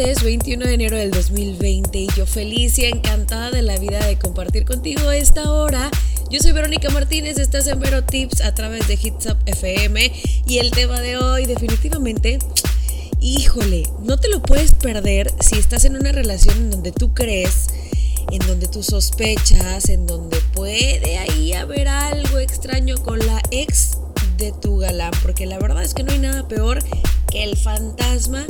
martes 21 de enero del 2020 y yo feliz y encantada de la vida de compartir contigo esta hora. Yo soy Verónica Martínez, estás en Vero Tips a través de Hits Up FM y el tema de hoy definitivamente, híjole, no te lo puedes perder si estás en una relación en donde tú crees, en donde tú sospechas, en donde puede ahí haber algo extraño con la ex de tu galán, porque la verdad es que no hay nada peor que el fantasma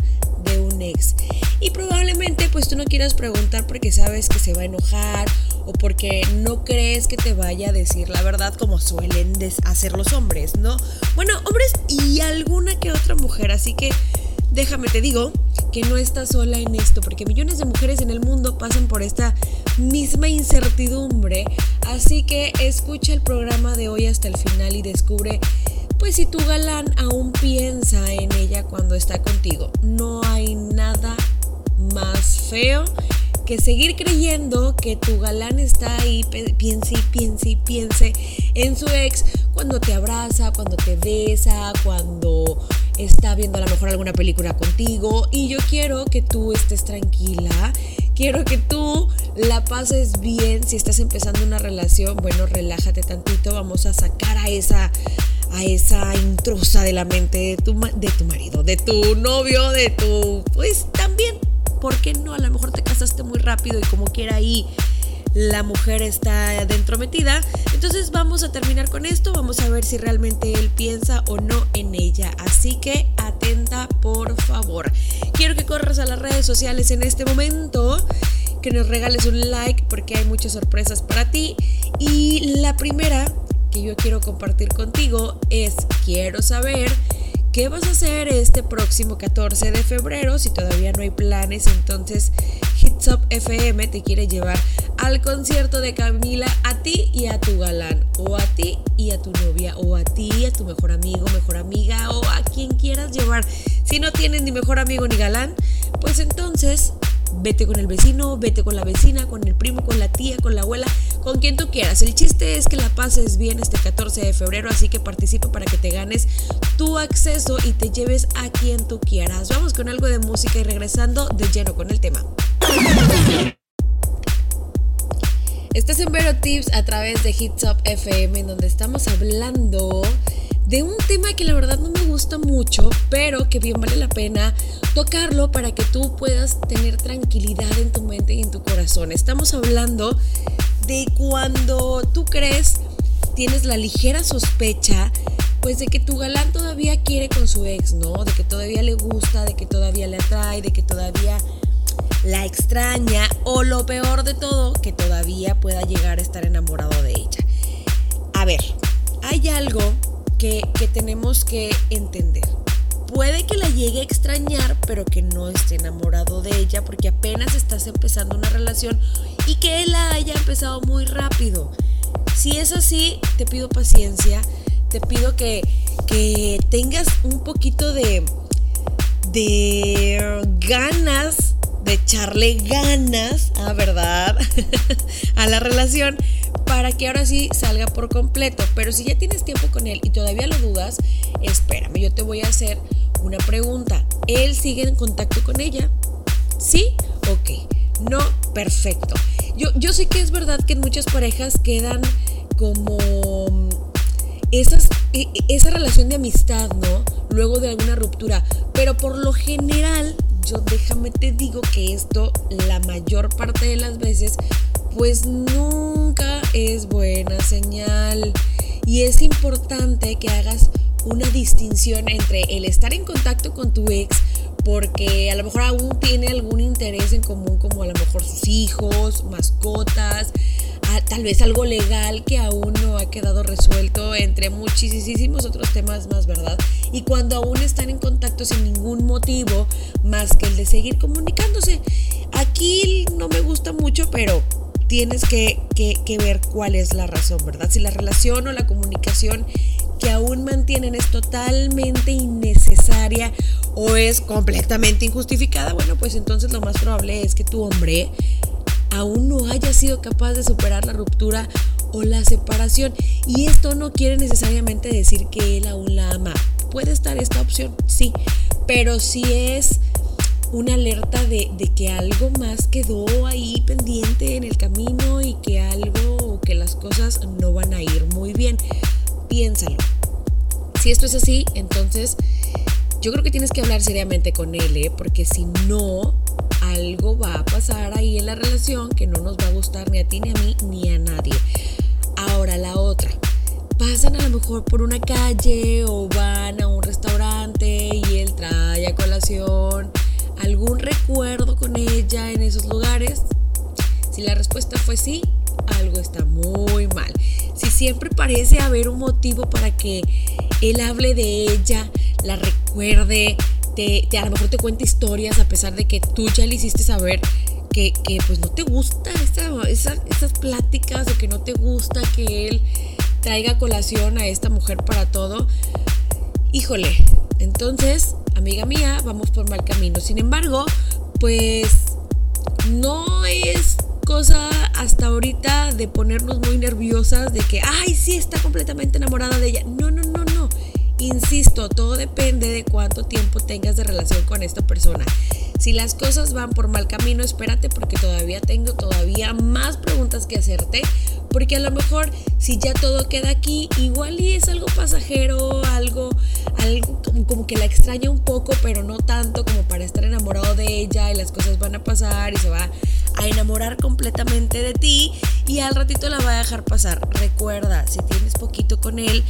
un ex. Y probablemente pues tú no quieras preguntar porque sabes que se va a enojar o porque no crees que te vaya a decir la verdad como suelen hacer los hombres, ¿no? Bueno, hombres y alguna que otra mujer, así que déjame te digo que no estás sola en esto, porque millones de mujeres en el mundo pasan por esta misma incertidumbre, así que escucha el programa de hoy hasta el final y descubre si tu galán aún piensa en ella cuando está contigo. No hay nada más feo que seguir creyendo que tu galán está ahí, piense y piense y piense en su ex cuando te abraza, cuando te besa, cuando está viendo a lo mejor alguna película contigo. Y yo quiero que tú estés tranquila, quiero que tú la pases bien. Si estás empezando una relación, bueno, relájate tantito, vamos a sacar a esa a esa intrusa de la mente de tu, de tu marido, de tu novio, de tu... Pues también, ¿por qué no? A lo mejor te casaste muy rápido y como quiera ahí la mujer está dentro metida. Entonces vamos a terminar con esto, vamos a ver si realmente él piensa o no en ella. Así que atenta, por favor. Quiero que corras a las redes sociales en este momento, que nos regales un like porque hay muchas sorpresas para ti. Y la primera que yo quiero compartir contigo es, quiero saber qué vas a hacer este próximo 14 de febrero. Si todavía no hay planes, entonces Hits Up FM te quiere llevar al concierto de Camila a ti y a tu galán, o a ti y a tu novia, o a ti y a tu mejor amigo, mejor amiga, o a quien quieras llevar. Si no tienes ni mejor amigo ni galán, pues entonces vete con el vecino, vete con la vecina, con el primo, con la tía, con la abuela, con quien tú quieras. El chiste es que la pases bien este 14 de febrero, así que participa para que te ganes tu acceso y te lleves a quien tú quieras. Vamos con algo de música y regresando de lleno con el tema. Estás en Vero Tips a través de Hits Up FM, en donde estamos hablando de un tema que la verdad no me gusta mucho, pero que bien vale la pena tocarlo para que tú puedas tener tranquilidad en tu mente y en tu corazón. Estamos hablando de cuando tú crees, tienes la ligera sospecha, pues de que tu galán todavía quiere con su ex, ¿no? De que todavía le gusta, de que todavía le atrae, de que todavía la extraña o lo peor de todo, que todavía pueda llegar a estar enamorado de ella. A ver, hay algo que, tenemos que entender. Puede que la llegue a extrañar, pero que no esté enamorado de ella porque apenas estás empezando una relación y que él la haya empezado muy rápido. Si es así, te pido paciencia, te pido que, que tengas un poquito de, de ganas, de echarle ganas, a ah, verdad, a la relación para que ahora sí salga por completo. Pero si ya tienes tiempo con él y todavía lo dudas, espérame, yo te voy a hacer una pregunta. ¿Él sigue en contacto con ella? ¿Sí? Ok. No, perfecto. Yo, yo sé que es verdad que en muchas parejas quedan como esas, e, e, esa relación de amistad, ¿no? Luego de alguna ruptura. Pero por lo general, yo déjame te digo que esto la mayor parte de las veces pues nunca es buena señal. Y es importante que hagas una distinción entre el estar en contacto con tu ex porque a lo mejor aún tiene algún interés en común como a lo mejor sus hijos, mascotas, tal vez algo legal que aún no ha quedado resuelto entre muchísimos otros temas más, ¿verdad? Y cuando aún están en contacto sin ningún motivo más que el de seguir comunicándose. Aquí no me gusta mucho, pero tienes que, ver cuál es la razón, ¿verdad? Si la relación o la comunicación que aún mantienen es totalmente innecesaria o es completamente injustificada, bueno, pues entonces lo más probable es que tu hombre aún no haya sido capaz de superar la ruptura o la separación. Y esto no quiere necesariamente decir que él aún la ama. Puede estar esta opción, sí, pero si es una alerta de, de, que algo más quedó ahí pendiente en el camino y que algo, que las cosas no van a ir muy bien. Piénsalo. Si esto es así, entonces yo creo que tienes que hablar seriamente con él, ¿eh? porque si no, algo va a pasar ahí en la relación que no nos va a gustar ni a ti, ni a mí, ni a nadie. Ahora la otra. Pasan a lo mejor por una calle o van a un restaurante y él trae a colación algún recuerdo con ella en esos lugares. Si la respuesta fue sí, algo está muy mal. Si siempre parece haber un motivo para que él hable de ella, la recuerde, te, a lo mejor te cuente historias a pesar de que tú ya le hiciste saber que, pues no te gusta esas pláticas o que no te gusta que él traiga colación a esta mujer para todo. Híjole, entonces, amiga mía, vamos por mal camino. Sin embargo, pues no es cosa hasta ahorita de ponernos muy nerviosas de que, ay, sí, está completamente enamorada de ella. No, no, no, no. Insisto, todo depende de cuánto tiempo tengas de relación con esta persona. Si las cosas van por mal camino, espérate porque todavía tengo todavía más preguntas que hacerte. Porque a lo mejor si ya todo queda aquí, igual y es algo pasajero, algo, algo como, que la extraña un poco, pero no tanto como para estar enamorado de ella y las cosas van a pasar y se va a enamorar completamente de ti y al ratito la va a dejar pasar. Recuerda, si tienes poquito con él,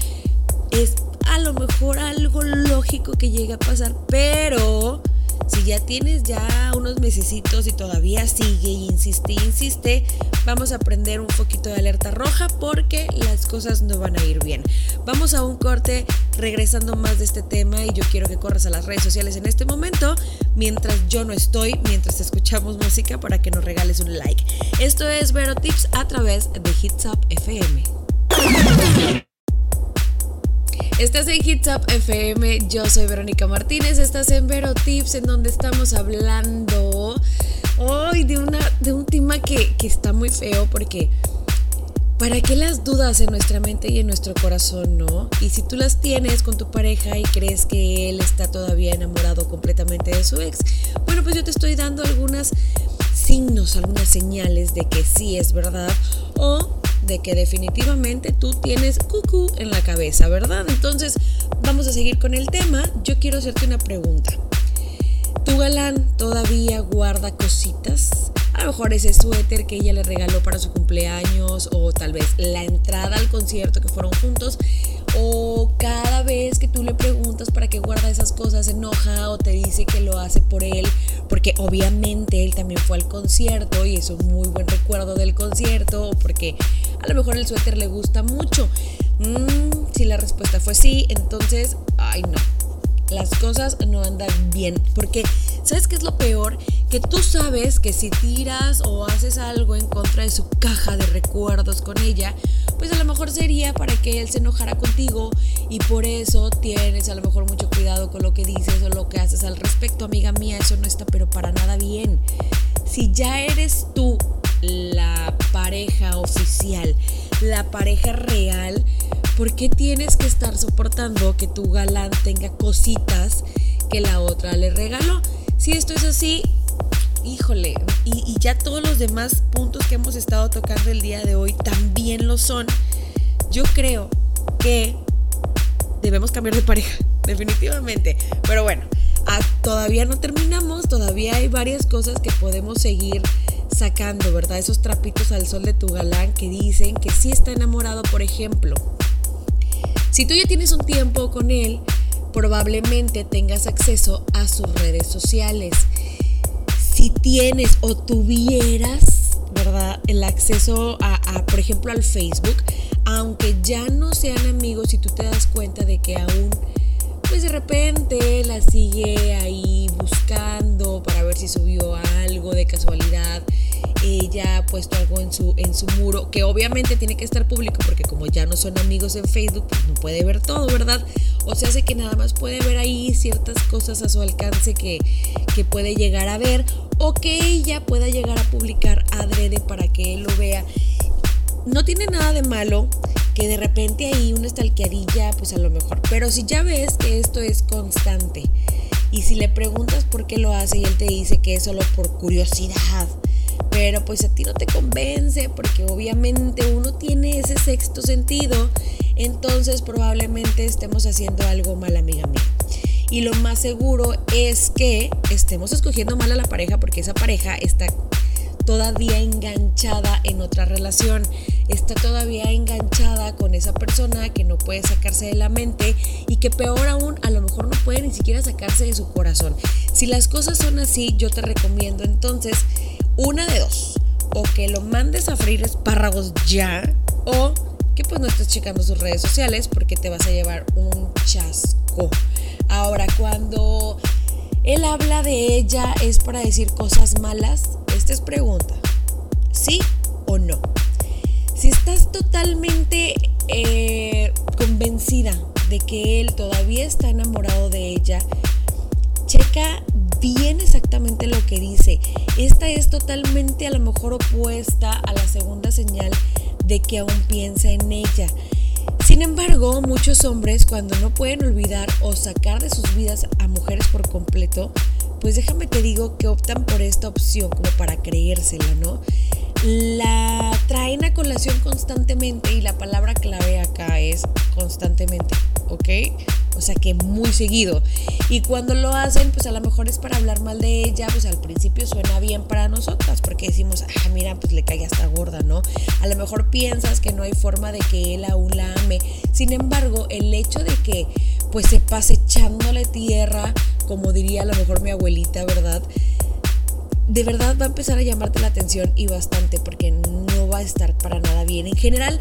es a lo mejor algo lógico que llegue a pasar, pero si ya tienes ya unos mesecitos y todavía sigue y insiste insiste, vamos a prender un poquito de alerta roja porque las cosas no van a ir bien. Vamos a un corte regresando más de este tema y yo quiero que corras a las redes sociales en este momento mientras yo no estoy, mientras escuchamos música para que nos regales un like. Esto es Vero Tips a través de Hits Up FM. Estás en Hits Up FM, yo soy Verónica Martínez, estás en Vero Tips, en donde estamos hablando hoy de, de un tema que, que está muy feo porque ¿para qué las dudas en nuestra mente y en nuestro corazón, no? Y si tú las tienes con tu pareja y crees que él está todavía enamorado completamente de su ex, bueno, pues yo te estoy dando algunos signos, algunas señales de que sí es verdad o de que definitivamente tú tienes cucú en la cabeza, ¿verdad? Entonces, vamos a seguir con el tema. Yo quiero hacerte una pregunta. ¿Tu galán todavía guarda cositas? A lo mejor ese suéter que ella le regaló para su cumpleaños o tal vez la entrada al concierto que fueron juntos o cada vez que tú le preguntas para qué guarda esas cosas enoja o te dice que lo hace por él porque obviamente él también fue al concierto y es un muy buen recuerdo del concierto o porque a lo mejor el suéter le gusta mucho. Mm, si la respuesta fue sí, entonces, ay no, las cosas no andan bien. Porque, ¿sabes qué es lo peor? Que tú sabes que si tiras o haces algo en contra de su caja de recuerdos con ella, pues a lo mejor sería para que él se enojara contigo y por eso tienes a lo mejor mucho cuidado con lo que dices o lo que haces al respecto. Amiga mía, eso no está pero para nada bien. Si ya eres tú la pareja oficial, la pareja real, ¿por qué tienes que estar soportando que tu galán tenga cositas que la otra le regaló? Si esto es así, híjole, y, ya todos los demás puntos que hemos estado tocando el día de hoy también lo son, yo creo que debemos cambiar de pareja, definitivamente. Pero bueno, ah, todavía no terminamos, todavía hay varias cosas que podemos seguir sacando, ¿verdad? Esos trapitos al sol de tu galán que dicen que sí está enamorado, por ejemplo. Si tú ya tienes un tiempo con él, probablemente tengas acceso a sus redes sociales. Si tienes o tuvieras, ¿verdad? El acceso a, por ejemplo, al Facebook, aunque ya no sean amigos y tú te das cuenta de que aún pues de repente la sigue ahí buscando para ver si subió algo de casualidad ella ha puesto algo en su, en su muro, que obviamente tiene que estar público porque como ya no son amigos en Facebook, pues no puede ver todo, ¿verdad? O sea, hace que nada más puede ver ahí ciertas cosas a su alcance que, que puede llegar a ver o que ella pueda llegar a publicar adrede para que él lo vea. No tiene nada de malo que de repente ahí una estalqueadilla, pues a lo mejor. Pero si ya ves que esto es constante, Y si le preguntas por qué lo hace y él te dice que es solo por curiosidad, pero pues a ti no te convence porque obviamente uno tiene ese sexto sentido, entonces probablemente estemos haciendo algo mal, amiga mía. Y lo más seguro es que estemos escogiendo mal a la pareja porque esa pareja está todavía enganchada en otra relación, está todavía enganchada con esa persona que no puede sacarse de la mente y que peor aún a lo mejor no puede ni siquiera sacarse de su corazón. Si las cosas son así, yo te recomiendo entonces una de dos, o que lo mandes a freír espárragos ya, o que pues no estés checando sus redes sociales porque te vas a llevar un chasco. Ahora, cuando él habla de ella es para decir cosas malas, esta es pregunta, ¿sí o no? Si estás totalmente eh, convencida de que él todavía está enamorado de ella, checa bien exactamente lo que dice. Esta es totalmente a lo mejor opuesta a la segunda señal de que aún piensa en ella. Sin embargo, muchos hombres cuando no pueden olvidar o sacar de sus vidas a mujeres por completo, pues déjame te digo que optan por esta opción como para creérsela, ¿no? La traen a colación constantemente y la palabra clave acá es constantemente, ¿ok? O sea que muy seguido. Y cuando lo hacen, pues a lo mejor es para hablar mal de ella, pues al principio suena bien para nosotras, porque decimos, ah, mira, pues le cae hasta gorda, ¿no? A lo mejor piensas que no hay forma de que él aún la ame. Sin embargo, el hecho de que pues se pase echándole tierra, como diría a lo mejor mi abuelita, ¿verdad? De verdad va a empezar a llamarte la atención y bastante porque no va a estar para nada bien. En general,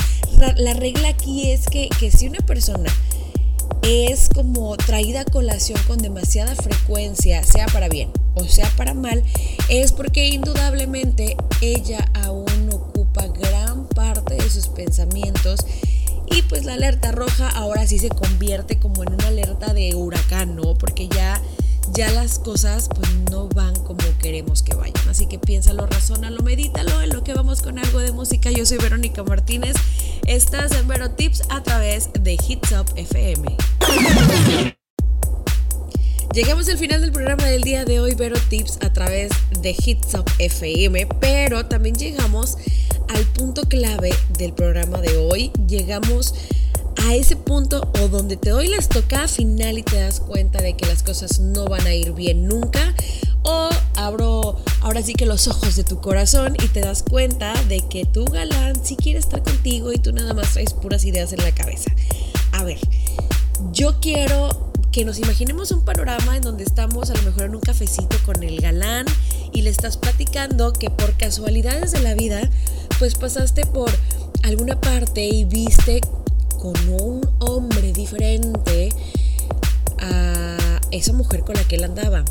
la regla aquí es que, que si una persona es como traída a colación con demasiada frecuencia, sea para bien o sea para mal, es porque indudablemente ella aún ocupa gran parte de sus pensamientos y pues la alerta roja ahora sí se convierte como en una alerta de huracán, ¿no? Porque ya ya las cosas pues no van como queremos que vayan. Así que piénsalo, razónalo, medítalo en lo que vamos con algo de música. Yo soy Verónica Martínez. Estás en Vero Tips a través de Hits Up FM. Llegamos al final del programa del día de hoy, Vero Tips a través de Hits Up FM, pero también llegamos al punto clave del programa de hoy. Llegamos a ese punto o donde te doy la estocada final y te das cuenta de que las cosas no van a ir bien nunca o abro ahora sí que los ojos de tu corazón y te das cuenta de que tu galán sí quiere estar contigo y tú nada más traes puras ideas en la cabeza. A ver, yo quiero que nos imaginemos un panorama en donde estamos a lo mejor en un cafecito con el galán y le estás platicando que por casualidades de la vida pues pasaste por alguna parte y viste con un hombre diferente a esa mujer con la que él andaba.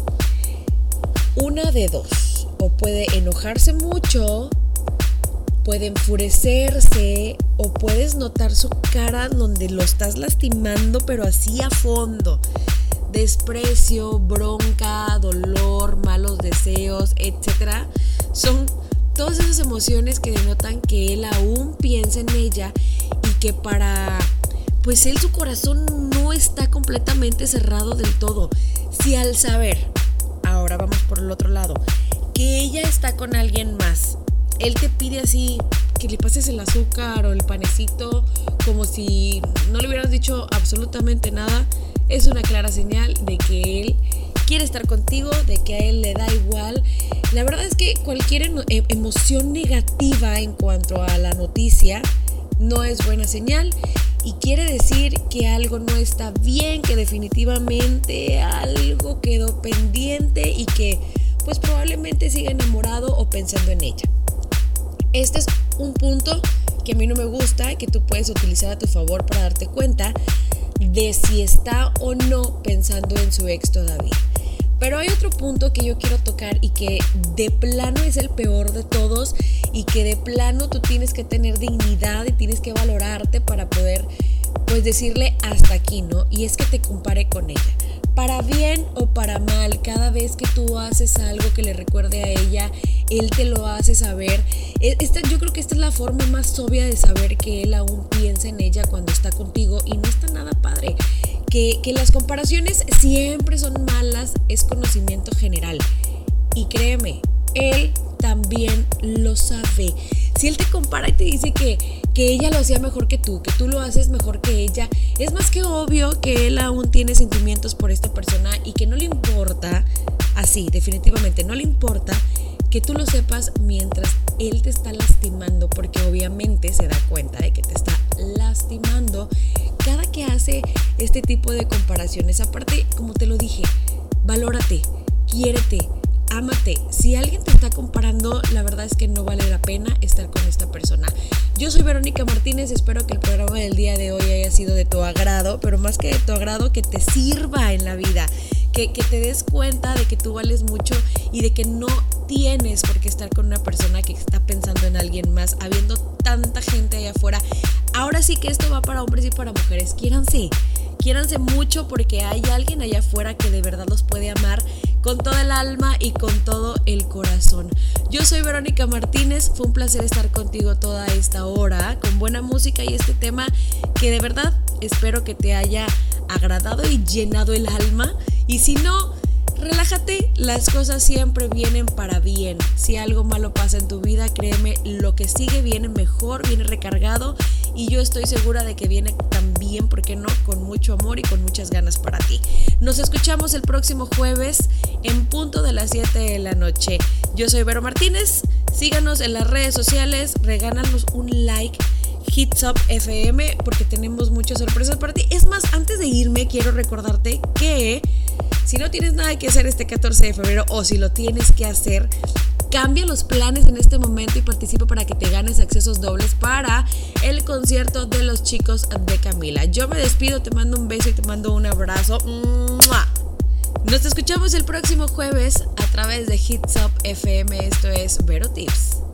Una de dos. O puede enojarse mucho, puede enfurecerse, o puedes notar su cara donde lo estás lastimando, pero así a fondo. Desprecio, bronca, dolor, malos deseos, etc. Son todas esas emociones que denotan que él aún piensa en ella que para pues él su corazón no está completamente cerrado del todo. Si al saber, ahora vamos por el otro lado, que ella está con alguien más, él te pide así que le pases el azúcar o el panecito como si no le hubieras dicho absolutamente nada, es una clara señal de que él quiere estar contigo, de que a él le da igual. La verdad es que cualquier e-, emoción negativa en cuanto a la noticia no es buena señal y quiere decir que algo no está bien, que definitivamente algo quedó pendiente y que pues probablemente siga enamorado o pensando en ella. Este es un punto que a mí no me gusta, que tú puedes utilizar a tu favor para darte cuenta de si está o no pensando en su ex todavía. Pero hay otro punto que yo quiero tocar y que de plano es el peor de todos y que de plano tú tienes que tener dignidad y tienes que valorarte para poder pues decirle hasta aquí, ¿no? Y es que te compare con ella. Para bien o para mal, cada vez que tú haces algo que le recuerde a ella, él te lo hace saber. E, esta, yo creo que esta es la forma más obvia de saber que él aún piensa en ella cuando está contigo y no está nada padre que, las comparaciones siempre son malas es conocimiento general. Y créeme, él también lo sabe. Si él te compara y te dice que, que ella lo hacía mejor que tú, que tú lo haces mejor que ella, es más que obvio que él aún tiene sentimientos por esta persona y que no le importa, así, definitivamente, no le importa que tú lo sepas mientras él te está lastimando, porque obviamente se da cuenta de que te está lastimando cada que hace este tipo de comparaciones. Aparte, como te lo dije, valórate, quiérete, ámate. Si alguien te está comparando, la verdad es que no vale la pena estar con esta persona. Yo soy Verónica Martínez, espero que el programa del día de hoy haya sido de tu agrado, pero más que de tu agrado, que te sirva en la vida. Que, que, te des cuenta de que tú vales mucho y de que no tienes por qué estar con una persona que está pensando en alguien más, habiendo tanta gente allá afuera. Ahora sí que esto va para hombres y para mujeres. Quiéranse, quiéranse mucho porque hay alguien allá afuera que de verdad los puede amar con todo el alma y con todo el corazón. Yo soy Verónica Martínez, fue un placer estar contigo toda esta hora con buena música y este tema que de verdad espero que te haya agradado y llenado el alma. Y si no, relájate, las cosas siempre vienen para bien. Si algo malo pasa en tu vida, créeme, lo que sigue viene mejor, viene recargado y yo estoy segura de que viene también, ¿por qué no? Con mucho amor y con muchas ganas para ti. Nos escuchamos el próximo jueves en punto de las 7 de la noche. Yo soy Vero Martínez, síganos en las redes sociales, regálanos un like. Hits Up FM porque tenemos muchas sorpresas para ti. Es más, antes de irme quiero recordarte que si no tienes nada que hacer este 14 de febrero o si lo tienes que hacer, cambia los planes en este momento y participa para que te ganes accesos dobles para el concierto de los chicos de Camila. Yo me despido, te mando un beso y te mando un abrazo. Nos escuchamos el próximo jueves a través de Hits Up FM. Esto es Vero Tips.